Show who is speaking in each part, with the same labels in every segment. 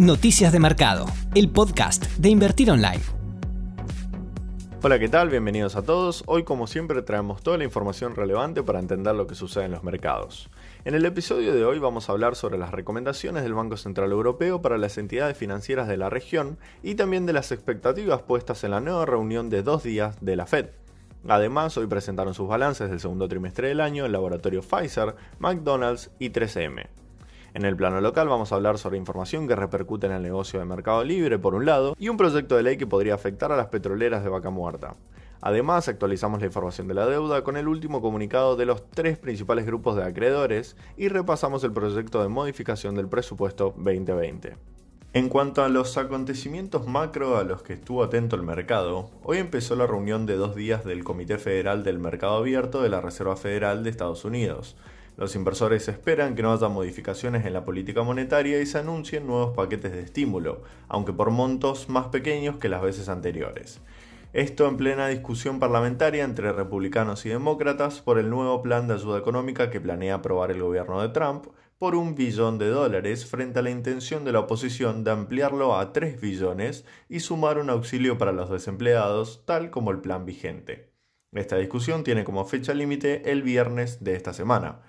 Speaker 1: Noticias de Mercado, el podcast de Invertir Online.
Speaker 2: Hola, ¿qué tal? Bienvenidos a todos. Hoy, como siempre, traemos toda la información relevante para entender lo que sucede en los mercados. En el episodio de hoy vamos a hablar sobre las recomendaciones del Banco Central Europeo para las entidades financieras de la región y también de las expectativas puestas en la nueva reunión de dos días de la Fed. Además, hoy presentaron sus balances del segundo trimestre del año el laboratorio Pfizer, McDonald's y 3M. En el plano local vamos a hablar sobre información que repercute en el negocio de Mercado Libre, por un lado, y un proyecto de ley que podría afectar a las petroleras de vaca muerta. Además, actualizamos la información de la deuda con el último comunicado de los tres principales grupos de acreedores y repasamos el proyecto de modificación del presupuesto 2020. En cuanto a los acontecimientos macro a los que estuvo atento el mercado, hoy empezó la reunión de dos días del Comité Federal del Mercado Abierto de la Reserva Federal de Estados Unidos, los inversores esperan que no haya modificaciones en la política monetaria y se anuncien nuevos paquetes de estímulo, aunque por montos más pequeños que las veces anteriores. Esto en plena discusión parlamentaria entre republicanos y demócratas por el nuevo plan de ayuda económica que planea aprobar el gobierno de Trump por un billón de dólares frente a la intención de la oposición de ampliarlo a 3 billones y sumar un auxilio para los desempleados tal como el plan vigente. Esta discusión tiene como fecha límite el viernes de esta semana.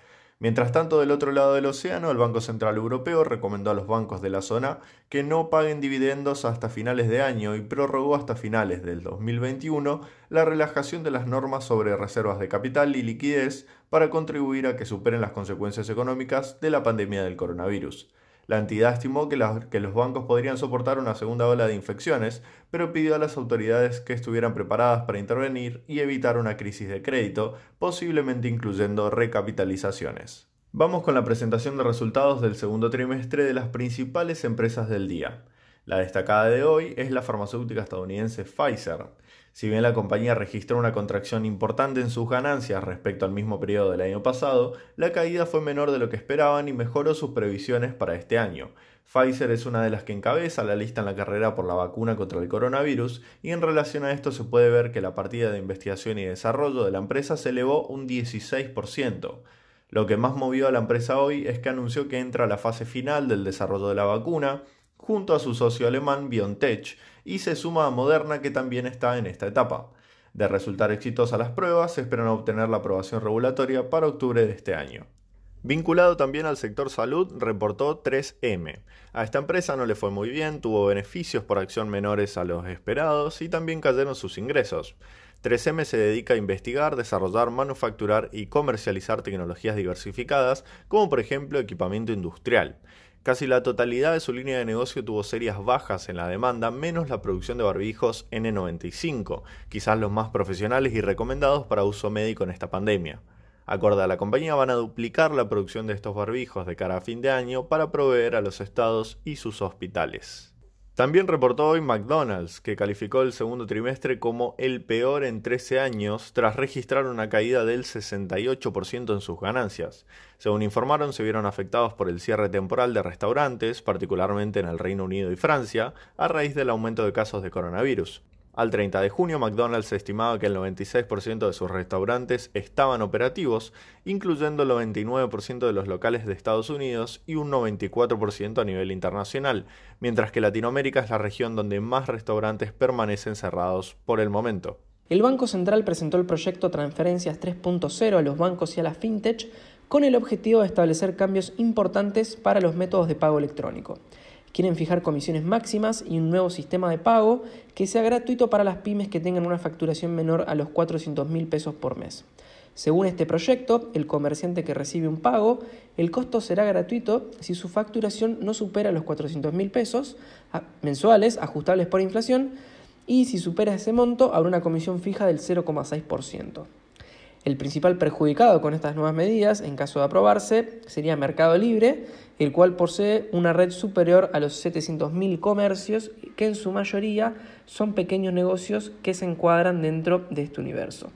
Speaker 2: Mientras tanto, del otro lado del océano, el Banco Central Europeo recomendó a los bancos de la zona que no paguen dividendos hasta finales de año y prorrogó hasta finales del 2021 la relajación de las normas sobre reservas de capital y liquidez para contribuir a que superen las consecuencias económicas de la pandemia del coronavirus. La entidad estimó que, los bancos podrían soportar una segunda ola de infecciones, pero pidió a las autoridades que estuvieran preparadas para intervenir y evitar una crisis de crédito, posiblemente incluyendo recapitalizaciones. Vamos con la presentación de resultados del segundo trimestre de las principales empresas del día. La destacada de hoy es la farmacéutica estadounidense Pfizer. Si bien la compañía registró una contracción importante en sus ganancias respecto al mismo periodo del año pasado, la caída fue menor de lo que esperaban y mejoró sus previsiones para este año. Pfizer es una de las que encabeza la lista en la carrera por la vacuna contra el coronavirus y en relación a esto se puede ver que la partida de investigación y desarrollo de la empresa se elevó un 16%. Lo que más movió a la empresa hoy es que anunció que entra a la fase final del desarrollo de la vacuna, junto a su socio alemán BioNTech, y se suma a Moderna que también está en esta etapa. De resultar exitosas las pruebas, se esperan obtener la aprobación regulatoria para octubre de este año. Vinculado también al sector salud, reportó 3M. A esta empresa no le fue muy bien, tuvo beneficios por acción menores a los esperados y también cayeron sus ingresos. 3M se dedica a investigar, desarrollar, manufacturar y comercializar tecnologías diversificadas, como por ejemplo equipamiento industrial. Casi la totalidad de su línea de negocio tuvo serias bajas en la demanda, menos la producción de barbijos N95, quizás los más profesionales y recomendados para uso médico en esta pandemia. Acorde a la compañía van a duplicar la producción de estos barbijos de cara a fin de año para proveer a los estados y sus hospitales. También reportó hoy McDonald's, que calificó el segundo trimestre como el peor en 13 años, tras registrar una caída del 68% en sus ganancias. Según informaron, se vieron afectados por el cierre temporal de restaurantes, particularmente en el Reino Unido y Francia, a raíz del aumento de casos de coronavirus. Al 30 de junio, McDonald's estimaba que el 96% de sus restaurantes estaban operativos, incluyendo el 99% de los locales de Estados Unidos y un 94% a nivel internacional, mientras que Latinoamérica es la región donde más restaurantes permanecen cerrados por el momento.
Speaker 3: El Banco Central presentó el proyecto Transferencias 3.0 a los bancos y a la fintech con el objetivo de establecer cambios importantes para los métodos de pago electrónico. Quieren fijar comisiones máximas y un nuevo sistema de pago que sea gratuito para las pymes que tengan una facturación menor a los 400 mil pesos por mes. Según este proyecto, el comerciante que recibe un pago, el costo será gratuito si su facturación no supera los 400 mil pesos mensuales ajustables por inflación y si supera ese monto habrá una comisión fija del 0,6%. El principal perjudicado con estas nuevas medidas, en caso de aprobarse, sería Mercado Libre, el cual posee una red superior a los 700.000 comercios, que en su mayoría son pequeños negocios que se encuadran dentro de este universo.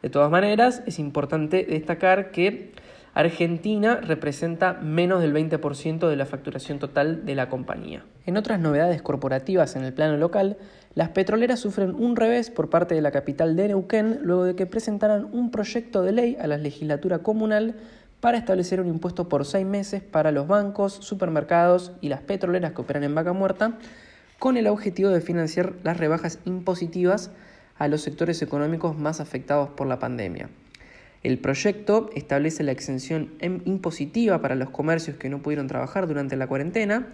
Speaker 3: De todas maneras, es importante destacar que Argentina representa menos del 20% de la facturación total de la compañía. En otras novedades corporativas en el plano local, las petroleras sufren un revés por parte de la capital de Neuquén luego de que presentaran un proyecto de ley a la legislatura comunal para establecer un impuesto por seis meses para los bancos, supermercados y las petroleras que operan en vaca muerta, con el objetivo de financiar las rebajas impositivas a los sectores económicos más afectados por la pandemia. El proyecto establece la exención impositiva para los comercios que no pudieron trabajar durante la cuarentena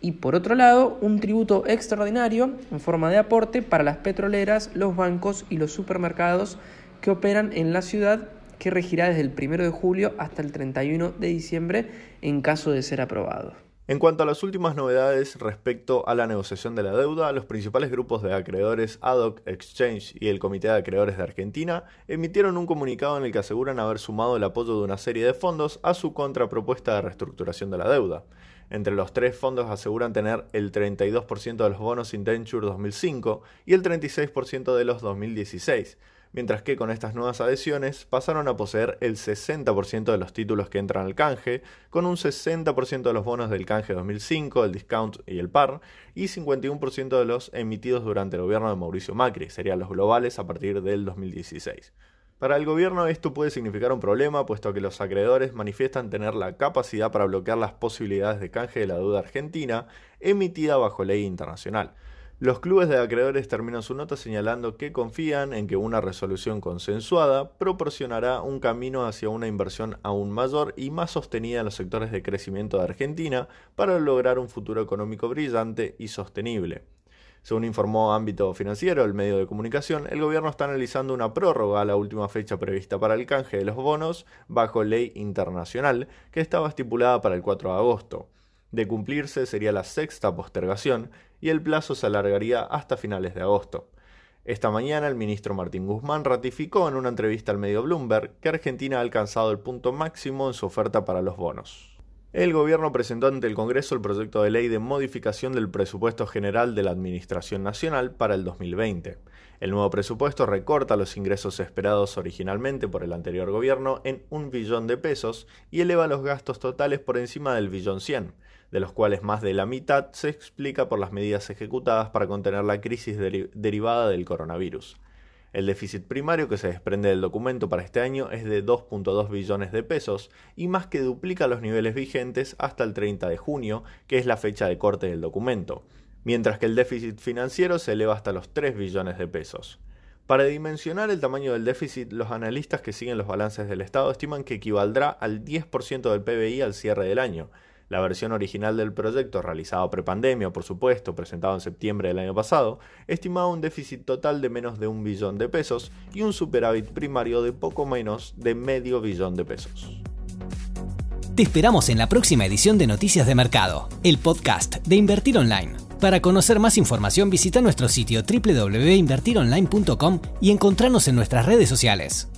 Speaker 3: y por otro lado un tributo extraordinario en forma de aporte para las petroleras, los bancos y los supermercados que operan en la ciudad que regirá desde el 1 de julio hasta el 31 de diciembre en caso de ser aprobado.
Speaker 2: En cuanto a las últimas novedades respecto a la negociación de la deuda, los principales grupos de acreedores ADOC Exchange y el Comité de Acreedores de Argentina emitieron un comunicado en el que aseguran haber sumado el apoyo de una serie de fondos a su contrapropuesta de reestructuración de la deuda. Entre los tres fondos aseguran tener el 32% de los bonos Indenture 2005 y el 36% de los 2016, mientras que con estas nuevas adhesiones pasaron a poseer el 60% de los títulos que entran al canje, con un 60% de los bonos del canje 2005, el discount y el par, y 51% de los emitidos durante el gobierno de Mauricio Macri, serían los globales a partir del 2016. Para el gobierno esto puede significar un problema, puesto que los acreedores manifiestan tener la capacidad para bloquear las posibilidades de canje de la deuda argentina emitida bajo ley internacional. Los clubes de acreedores terminan su nota señalando que confían en que una resolución consensuada proporcionará un camino hacia una inversión aún mayor y más sostenida en los sectores de crecimiento de Argentina para lograr un futuro económico brillante y sostenible. Según informó Ámbito Financiero, el medio de comunicación, el gobierno está analizando una prórroga a la última fecha prevista para el canje de los bonos bajo ley internacional que estaba estipulada para el 4 de agosto. De cumplirse sería la sexta postergación y el plazo se alargaría hasta finales de agosto. Esta mañana el ministro Martín Guzmán ratificó en una entrevista al medio Bloomberg que Argentina ha alcanzado el punto máximo en su oferta para los bonos. El gobierno presentó ante el Congreso el proyecto de ley de modificación del presupuesto general de la Administración Nacional para el 2020. El nuevo presupuesto recorta los ingresos esperados originalmente por el anterior gobierno en un billón de pesos y eleva los gastos totales por encima del billón 100, de los cuales más de la mitad se explica por las medidas ejecutadas para contener la crisis derivada del coronavirus. El déficit primario que se desprende del documento para este año es de 2.2 billones de pesos y más que duplica los niveles vigentes hasta el 30 de junio, que es la fecha de corte del documento, mientras que el déficit financiero se eleva hasta los 3 billones de pesos. Para dimensionar el tamaño del déficit, los analistas que siguen los balances del Estado estiman que equivaldrá al 10% del PBI al cierre del año, la versión original del proyecto, realizado prepandemia, por supuesto, presentado en septiembre del año pasado, estimaba un déficit total de menos de un billón de pesos y un superávit primario de poco menos de medio billón de pesos.
Speaker 1: Te esperamos en la próxima edición de Noticias de Mercado, el podcast de Invertir Online. Para conocer más información visita nuestro sitio www.invertironline.com y encontrarnos en nuestras redes sociales.